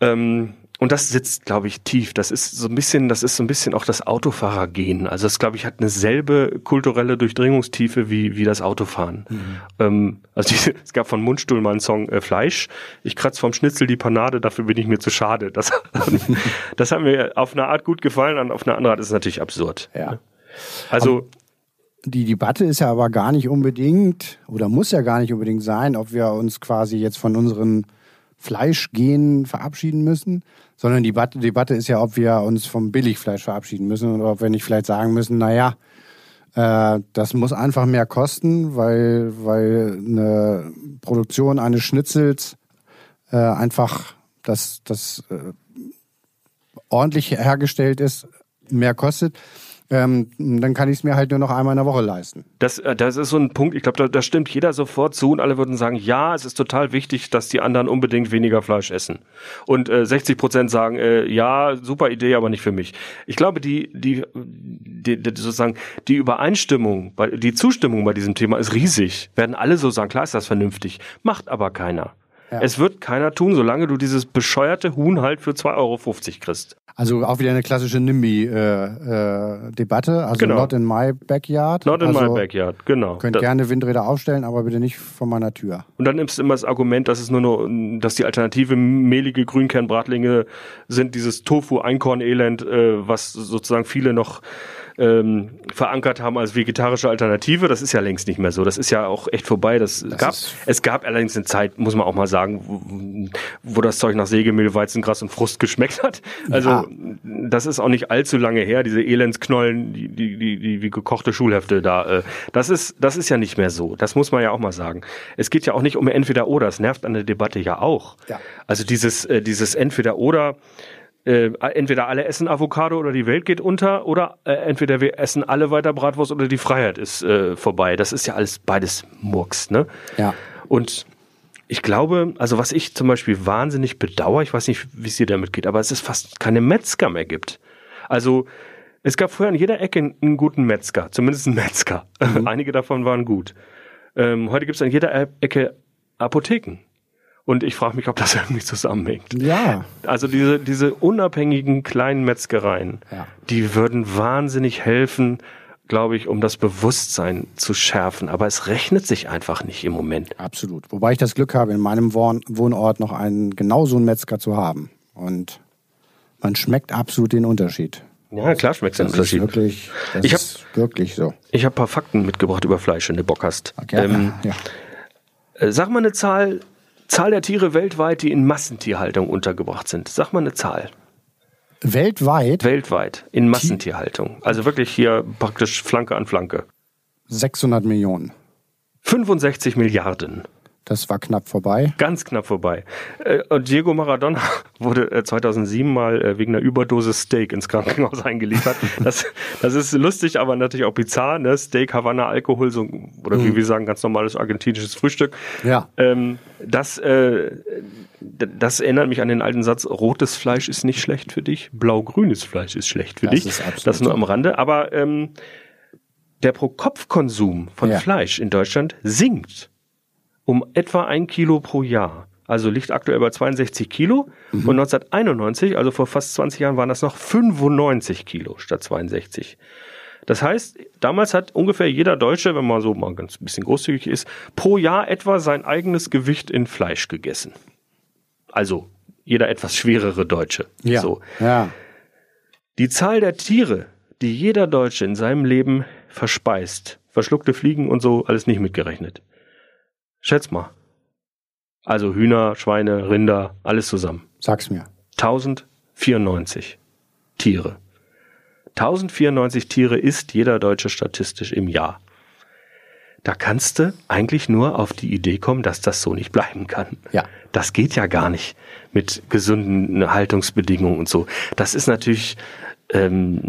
Ähm, und das sitzt, glaube ich, tief. Das ist so ein bisschen, das ist so ein bisschen auch das Autofahrergehen. Also das, glaube ich, hat eine selbe kulturelle Durchdringungstiefe wie, wie das Autofahren. Ähm, also diese, es gab von Mundstuhl mal einen Song äh, Fleisch. Ich kratz vom Schnitzel die Panade, dafür bin ich mir zu schade. Das, das hat mir auf eine Art gut gefallen, und auf eine andere Art ist es natürlich absurd. ja. Also Die Debatte ist ja aber gar nicht unbedingt oder muss ja gar nicht unbedingt sein, ob wir uns quasi jetzt von unseren Fleischgenen verabschieden müssen, sondern die Debatte, Debatte ist ja, ob wir uns vom Billigfleisch verabschieden müssen oder ob wir nicht vielleicht sagen müssen, naja, äh, das muss einfach mehr kosten, weil, weil eine Produktion eines Schnitzels äh, einfach das, das äh, ordentlich hergestellt ist, mehr kostet. Ähm, dann kann ich es mir halt nur noch einmal in der Woche leisten. Das, äh, das ist so ein Punkt, ich glaube, da, da stimmt jeder sofort zu und alle würden sagen, ja, es ist total wichtig, dass die anderen unbedingt weniger Fleisch essen. Und äh, 60 Prozent sagen, äh, ja, super Idee, aber nicht für mich. Ich glaube, die, die, die, die sozusagen die Übereinstimmung, die Zustimmung bei diesem Thema ist riesig. Werden alle so sagen, klar ist das vernünftig, macht aber keiner. Ja. Es wird keiner tun, solange du dieses bescheuerte Huhn halt für 2,50 Euro kriegst. Also auch wieder eine klassische NIMBY-Debatte. also Genau. not in my backyard. Not in also my backyard, genau. Könnt Das- gerne Windräder aufstellen, aber bitte nicht vor meiner Tür. Und dann nimmst du immer das Argument, dass es nur noch, dass die alternative mehlige Grünkernbratlinge sind, dieses Tofu-Einkorn-Elend, äh, was sozusagen viele noch ähm, verankert haben als vegetarische Alternative. Das ist ja längst nicht mehr so. Das ist ja auch echt vorbei. Das, gab, ist- es gab allerdings eine Zeit, muss man auch mal sagen, wo, wo das Zeug nach Sägemehl, Weizengras und Frust geschmeckt hat. Also Ja. das ist auch nicht allzu lange her. Diese Elendsknollen, die, die, die, die wie gekochte Schulhefte da. Äh, das ist, das ist ja nicht mehr so. Das muss man ja auch mal sagen. Es geht ja auch nicht um entweder oder. Es nervt an der Debatte ja auch. Ja. Also dieses, äh, dieses entweder oder. Äh, entweder alle essen Avocado oder die Welt geht unter oder äh, entweder wir essen alle weiter Bratwurst oder die Freiheit ist äh, vorbei. Das ist ja alles beides Murks, ne? Ja. Und ich glaube, also was ich zum Beispiel wahnsinnig bedauere, ich weiß nicht, wie es dir damit geht, aber es ist fast keine Metzger mehr gibt. Also es gab früher an jeder Ecke einen guten Metzger, zumindest einen Metzger. Einige davon waren gut. Ähm, heute gibt es an jeder Ecke Apotheken. Und ich frage mich, ob das irgendwie zusammenhängt. Ja. Also diese, diese unabhängigen kleinen Metzgereien, Ja. die würden wahnsinnig helfen, glaube ich, um das Bewusstsein zu schärfen. Aber es rechnet sich einfach nicht im Moment. Absolut. Wobei ich das Glück habe, in meinem Wohn Wohnort noch einen genau so einen Metzger zu haben. Und man schmeckt absolut den Unterschied. Ja, klar schmeckt es Das ein ist Unterschied. wirklich, das Ich hab- ist wirklich so. Ich habe ein paar Fakten mitgebracht über Fleisch, wenn du Bock hast. Okay. Ähm, ja. äh, sag mal eine Zahl, Zahl der Tiere weltweit, die in Massentierhaltung untergebracht sind. Sag mal eine Zahl. Weltweit Weltweit in Massentierhaltung. Also wirklich hier praktisch Flanke an Flanke. 600 Millionen. 65 Milliarden. Das war knapp vorbei. Ganz knapp vorbei. Äh, und Diego Maradona wurde äh, 2007 mal äh, wegen einer Überdosis Steak ins Krankenhaus eingeliefert. Das, das ist lustig, aber natürlich auch bizarr. Ne? Steak, Havanna, Alkohol, so, oder wie wir sagen, ganz normales argentinisches Frühstück. Ja. Ähm, das, äh, das erinnert mich an den alten Satz, rotes Fleisch ist nicht schlecht für dich, blau-grünes Fleisch ist schlecht für Das dich. ist absolut das nur am Rande. Aber ähm, der Pro-Kopf-Konsum von Ja. Fleisch in Deutschland sinkt um etwa ein Kilo pro Jahr. Also liegt aktuell bei 62 Kilo. Mhm. Und 1991, also vor fast 20 Jahren, waren das noch 95 Kilo statt 62. Das heißt, damals hat ungefähr jeder Deutsche, wenn man so mal ganz ein bisschen großzügig ist, pro Jahr etwa sein eigenes Gewicht in Fleisch gegessen. Also jeder etwas schwerere Deutsche. Ja. So. Ja. Die Zahl der Tiere, die jeder Deutsche in seinem Leben verspeist, verschluckte Fliegen und so, alles nicht mitgerechnet. Schätz mal. Also Hühner, Schweine, Rinder, alles zusammen. Sag's mir. 1094 Tiere. 1094 Tiere isst jeder Deutsche statistisch im Jahr. Da kannst du eigentlich nur auf die Idee kommen, dass das so nicht bleiben kann. Ja. Das geht ja gar nicht mit gesunden Haltungsbedingungen und so. Das ist natürlich, ähm,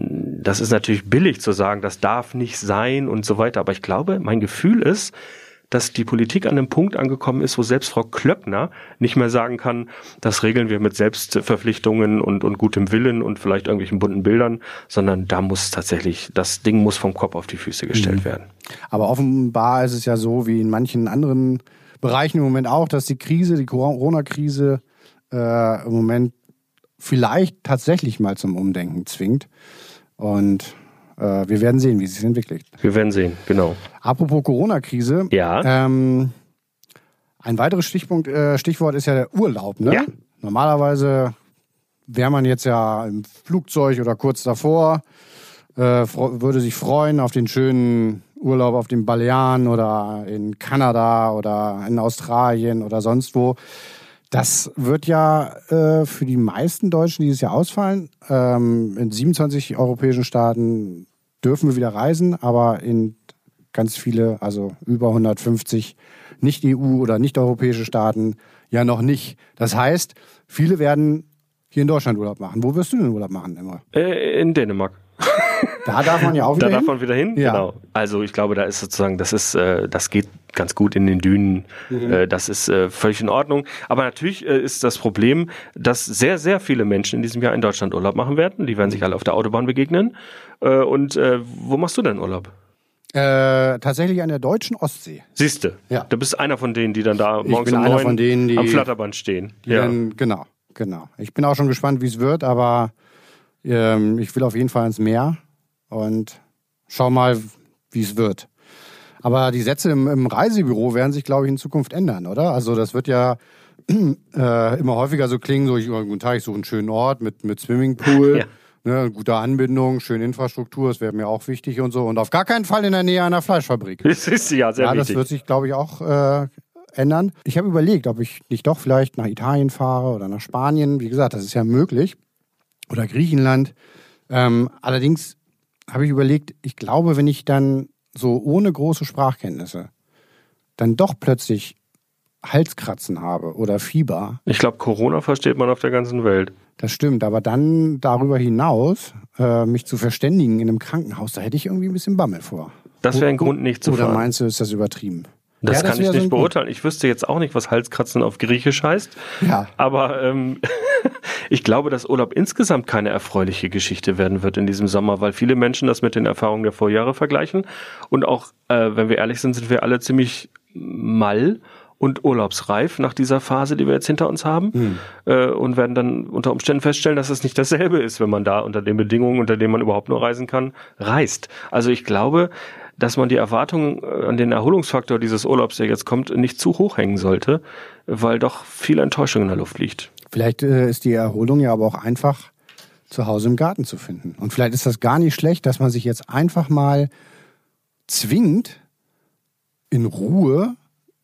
das ist natürlich billig zu sagen, das darf nicht sein und so weiter. Aber ich glaube, mein Gefühl ist, dass die Politik an einem Punkt angekommen ist, wo selbst Frau Klöckner nicht mehr sagen kann, das regeln wir mit Selbstverpflichtungen und, und gutem Willen und vielleicht irgendwelchen bunten Bildern, sondern da muss tatsächlich, das Ding muss vom Kopf auf die Füße gestellt mhm. werden. Aber offenbar ist es ja so, wie in manchen anderen Bereichen im Moment auch, dass die Krise, die Corona-Krise äh, im Moment vielleicht tatsächlich mal zum Umdenken zwingt. Und äh, wir werden sehen, wie es sich entwickelt. Wir werden sehen, genau. Apropos Corona-Krise. Ja. Ähm, ein weiteres Stichpunkt, äh, Stichwort ist ja der Urlaub. Ne? Ja. Normalerweise wäre man jetzt ja im Flugzeug oder kurz davor, äh, würde sich freuen auf den schönen Urlaub auf den Balearen oder in Kanada oder in Australien oder sonst wo. Das wird ja äh, für die meisten Deutschen dieses Jahr ausfallen. Ähm, in 27 europäischen Staaten dürfen wir wieder reisen, aber in ganz viele, also über 150 nicht-EU- oder nicht-europäische Staaten ja noch nicht. Das heißt, viele werden hier in Deutschland Urlaub machen. Wo wirst du denn Urlaub machen, Imre? Äh, in Dänemark. Da darf man ja auch wieder Da hin? darf man wieder hin, Ja. genau. Also ich glaube, da ist sozusagen, das ist, äh, das geht ganz gut in den Dünen. Mhm. Äh, das ist äh, völlig in Ordnung. Aber natürlich äh, ist das Problem, dass sehr, sehr viele Menschen in diesem Jahr in Deutschland Urlaub machen werden. Die werden sich alle auf der Autobahn begegnen. Äh, und äh, wo machst du denn Urlaub? Äh, tatsächlich an der deutschen Ostsee. Siehste, Ja. du bist einer von denen, die dann da morgens um neun denen, die- am Flatterband stehen. Die dann, genau, genau. Ich bin auch schon gespannt, wie es wird, aber ähm, ich will auf jeden Fall ins Meer und schau mal, wie es wird. Aber die Sätze im, im Reisebüro werden sich, glaube ich, in Zukunft ändern, oder? Also das wird ja äh, immer häufiger so klingen, so ich, oh, guten Tag, ich suche einen schönen Ort mit, mit Swimmingpool, Ja. ne, guter Anbindung, schöne Infrastruktur, das wäre mir auch wichtig und so. Und auf gar keinen Fall in der Nähe einer Fleischfabrik. Das ist ja sehr ja, das wichtig. wird sich, glaube ich, auch äh, ändern. Ich habe überlegt, ob ich nicht doch vielleicht nach Italien fahre oder nach Spanien. Wie gesagt, das ist ja möglich. Oder Griechenland. Ähm, allerdings habe ich überlegt, ich glaube, wenn ich dann so ohne große Sprachkenntnisse dann doch plötzlich Halskratzen habe oder Fieber, ich glaube, Corona versteht man auf der ganzen Welt. das stimmt, aber dann darüber hinaus äh, mich zu verständigen in einem Krankenhaus, da hätte ich irgendwie ein bisschen Bammel vor. Das wäre ein Grund, nicht zu Oder fahren. meinst du, ist das übertrieben? Das Ja, kann ich so nicht Grund. beurteilen. Ich wüsste jetzt auch nicht, was Halskratzen auf Griechisch heißt. Ja. Aber ähm, ich glaube, dass Urlaub insgesamt keine erfreuliche Geschichte werden wird in diesem Sommer, weil viele Menschen das mit den Erfahrungen der Vorjahre vergleichen. Und auch, äh, wenn wir ehrlich sind, sind wir alle ziemlich mal und urlaubsreif nach dieser Phase, die wir jetzt hinter uns haben. Äh, und werden dann unter Umständen feststellen, dass es nicht dasselbe ist, wenn man da unter den Bedingungen, unter denen man überhaupt nur reisen kann, reist. Also ich glaube, dass man die Erwartungen äh, an den Erholungsfaktor dieses Urlaubs, der jetzt kommt, nicht zu hoch hängen sollte, weil doch viel Enttäuschung in der Luft liegt. Vielleicht äh, ist die Erholung ja aber auch einfach zu Hause im Garten zu finden. Und vielleicht ist das gar nicht schlecht, dass man sich jetzt einfach mal zwingt, in Ruhe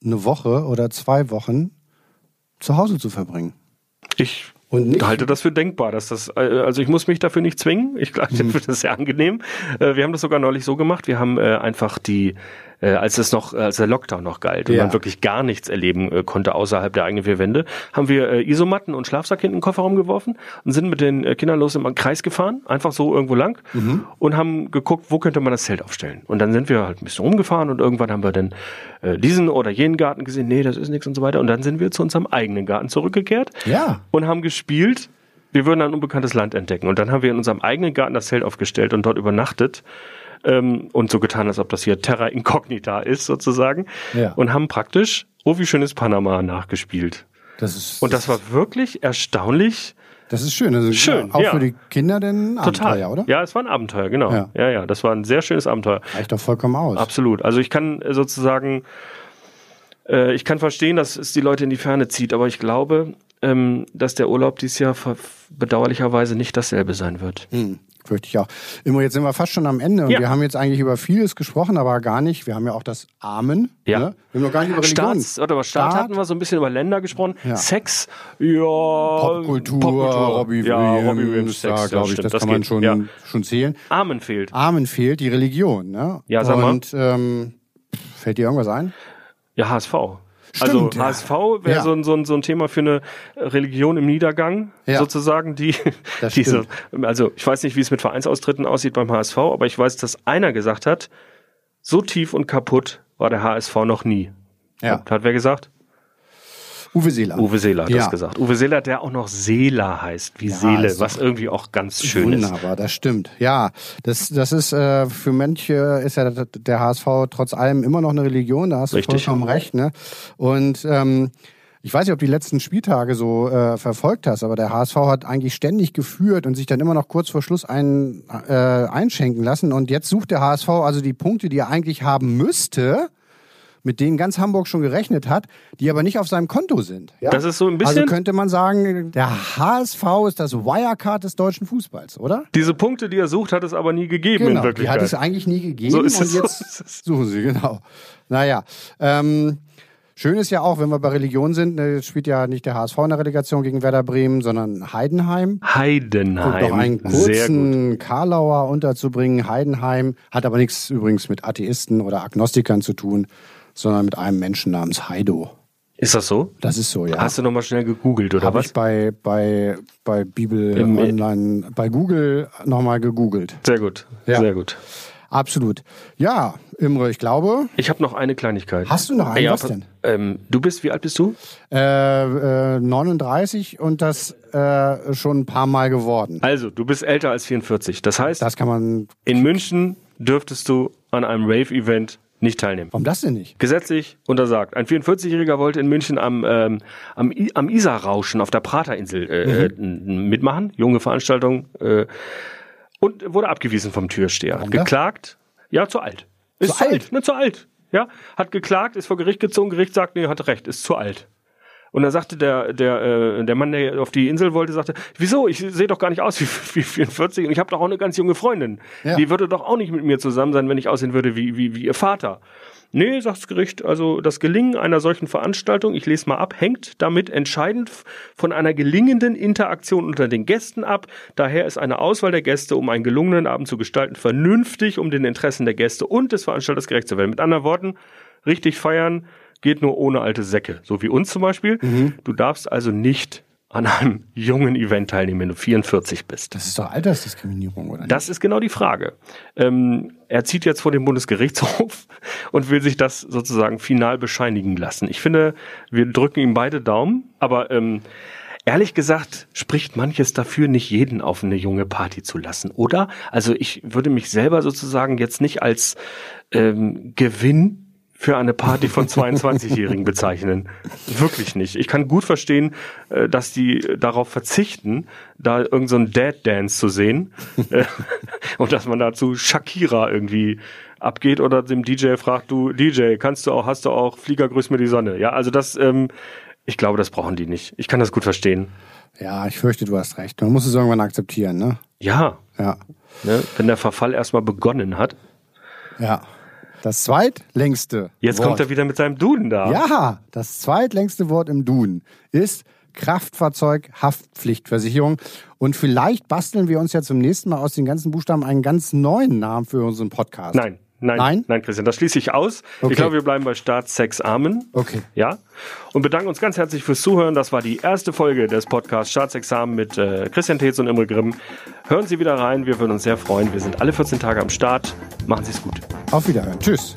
eine Woche oder zwei Wochen zu Hause zu verbringen. Ich Und nicht- halte das für denkbar, dass das, äh, also ich muss mich dafür nicht zwingen. Ich glaube, ich finde das sehr angenehm. Äh, Wir haben das sogar neulich so gemacht. Wir haben äh, einfach die, äh, als es noch, als der Lockdown noch galt und Ja. man wirklich gar nichts erleben äh, konnte außerhalb der eigenen vier Wände, haben wir äh, Isomatten und Schlafsack hinten in den Kofferraum geworfen und sind mit den äh, Kindern los im Kreis gefahren, einfach so irgendwo lang und haben geguckt, wo könnte man das Zelt aufstellen. Und dann sind wir halt ein bisschen rumgefahren und irgendwann haben wir dann äh, diesen oder jenen Garten gesehen, nee, das ist nichts und so weiter. Und dann sind wir zu unserem eigenen Garten zurückgekehrt Ja. und haben gespielt, wir würden ein unbekanntes Land entdecken. Und dann haben wir in unserem eigenen Garten das Zelt aufgestellt und dort übernachtet ähm, und so getan, als ob das hier Terra Incognita ist sozusagen. Ja. Und haben praktisch Oh, wie schön ist Panama nachgespielt. Das ist, Und das war wirklich erstaunlich das ist schön. Also Schön, Auch ja. für die Kinder denn ein total. Abenteuer, oder? Ja, es war ein Abenteuer, genau. Ja. Ja. ja, das war ein sehr schönes Abenteuer. Reicht doch vollkommen aus. Absolut. Also ich kann äh, sozusagen, äh, ich kann verstehen, dass es die Leute in die Ferne zieht, aber ich glaube, ähm, dass der Urlaub dieses Jahr bedauerlicherweise nicht dasselbe sein wird. Hm. Fürchte ich auch. Immer jetzt sind wir fast schon am Ende und Ja. wir haben jetzt eigentlich über vieles gesprochen, aber gar nicht. Wir haben ja auch das Amen. Ja. Ne? Wir haben noch gar nicht über Religion. Staats, oder über Staat, Staat. hatten wir so ein bisschen über Länder gesprochen. Ja. Sex, ja. Popkultur, Robbie ja, Williams, Robbie Williams, da Sex, glaube ich, stimmt, das, kann man geht. schon, Ja. schon zählen. Amen fehlt. Amen fehlt, die Religion. Ne? Ja, sag mal. Und ähm, fällt dir irgendwas ein? Ja, HSV. Stimmt, also. HSV wäre Ja. so, ein, so, so ein Thema für eine Religion im Niedergang, Ja. sozusagen, die diese, also ich weiß nicht, wie es mit Vereinsaustritten aussieht beim HSV, aber ich weiß, dass einer gesagt hat, so tief und kaputt war der HSV noch nie. Ja. Hat wer gesagt? Uwe Seeler. Uwe Seeler hat Ja. das gesagt. Uwe Seeler, der auch noch Seela heißt, wie Seele, ist was irgendwie auch ganz schön ist. Wunderbar, das stimmt. Ja, das, das ist äh, für manche ist ja der HSV trotz allem immer noch eine Religion, da hast du Richtig. vollkommen recht. Ne? Und ähm, ich weiß nicht, ob du die letzten Spieltage so äh, verfolgt hast, aber der HSV hat eigentlich ständig geführt und sich dann immer noch kurz vor Schluss ein, äh, einschenken lassen. Und jetzt sucht der HSV also die Punkte, die er eigentlich haben müsste, mit denen ganz Hamburg schon gerechnet hat, die aber nicht auf seinem Konto sind. Ja? Das ist so ein Also bisschen könnte man sagen, der HSV ist das Wirecard des deutschen Fußballs, oder? diese Punkte, die er sucht, hat es aber nie gegeben in Genau, die Wirklichkeit. hat es eigentlich nie gegeben So ist und es, so jetzt ist es. suchen sie, genau. Naja, ähm, schön ist ja auch, wenn wir bei Religion sind, ne, jetzt spielt ja nicht der HSV in der Relegation gegen Werder Bremen, sondern Heidenheim. Und Heidenheim. noch einen Sehr gut. kurzen Karlauer unterzubringen. Heidenheim hat aber nichts übrigens mit Atheisten oder Agnostikern zu tun, sondern mit einem Menschen namens Heido. Ist das so? Das ist so, ja. Hast du nochmal schnell gegoogelt oder Habe was? ich bei, bei, bei Bibel Im- Online, bei Google nochmal gegoogelt. Sehr gut, Ja. sehr gut. Absolut. Ja, Imre, ich glaube, Ich habe noch eine Kleinigkeit. Hast du noch eine? Ja, Was denn? Ähm, du bist, wie alt bist du? Äh, äh, 39 und das äh, schon ein paar Mal geworden. Also, du bist älter als 44. Das heißt, Das kann man. in München dürftest du an einem Rave-Event nicht teilnehmen. Warum das denn nicht? Gesetzlich untersagt. Ein 44-Jähriger wollte in München am, ähm, am, I am Isarrauschen auf der Praterinsel äh, Mhm. äh, mitmachen. Junge Veranstaltung. Äh, und wurde abgewiesen vom Türsteher. Hat Warum geklagt. Ja, zu alt. Ist Zu zu, alt? alt. Ne, zu alt. Ja, hat geklagt, ist vor Gericht gezogen. Gericht sagt, nee, hat recht, ist zu alt. Und dann sagte der, der, äh, der Mann, der auf die Insel wollte, sagte, wieso? Ich sehe doch gar nicht aus wie, wie 44 und ich habe doch auch eine ganz junge Freundin. Ja. Die würde doch auch nicht mit mir zusammen sein, wenn ich aussehen würde wie, wie, wie ihr Vater. Nee, sagt das Gericht, also das Gelingen einer solchen Veranstaltung, ich lese mal ab, hängt damit entscheidend von einer gelingenden Interaktion unter den Gästen ab. Daher ist eine Auswahl der Gäste, um einen gelungenen Abend zu gestalten, vernünftig, um den Interessen der Gäste und des Veranstalters gerecht zu werden. Mit anderen Worten, richtig feiern geht nur ohne alte Säcke. So wie uns zum Beispiel. Du darfst also nicht an einem jungen Event teilnehmen, wenn du 44 bist. Das ist doch Altersdiskriminierung, oder? nicht? Das ist genau die Frage. Ähm, er zieht jetzt vor den Bundesgerichtshof und will sich das sozusagen final bescheinigen lassen. Ich finde, wir drücken ihm beide Daumen, aber ähm, ehrlich gesagt spricht manches dafür, nicht jeden auf eine junge Party zu lassen, oder? Also ich würde mich selber sozusagen jetzt nicht als ähm, Gewinn für eine Party von 22-Jährigen bezeichnen. Wirklich nicht. Ich kann gut verstehen, äh, dass die darauf verzichten, da irgendeinen so einen Dad-Dance zu sehen äh, und dass man dazu Shakira irgendwie abgeht oder dem DJ fragt, du DJ, kannst du auch, hast du auch Flieger grüß mir die Sonne? Ja, also das, ähm, ich glaube, das brauchen die nicht. Ich kann das gut verstehen. Ja, ich fürchte, du hast recht. Man muss es irgendwann akzeptieren, ne? Ja, Ja. ne, wenn der Verfall erstmal begonnen hat. Ja. Das zweitlängste Jetzt Wort. kommt er wieder mit seinem Duden da. Ja, das zweitlängste Wort im Duden ist Kraftfahrzeughaftpflichtversicherung. Und vielleicht basteln wir uns ja zum nächsten Mal aus den ganzen Buchstaben einen ganz neuen Namen für unseren Podcast. Nein, nein, Nein? nein, Christian, das schließe ich aus. Okay. Ich glaube, wir bleiben bei Staat, Sex, Amen. Okay. Ja. Und bedanken uns ganz herzlich fürs Zuhören. Das war die erste Folge des Podcasts Staatsexamen mit äh, Christian Tetz und Imre Grimm. Hören Sie wieder rein, wir würden uns sehr freuen. Wir sind alle 14 Tage am Start. Machen Sie es gut. Auf Wiederhören. Tschüss.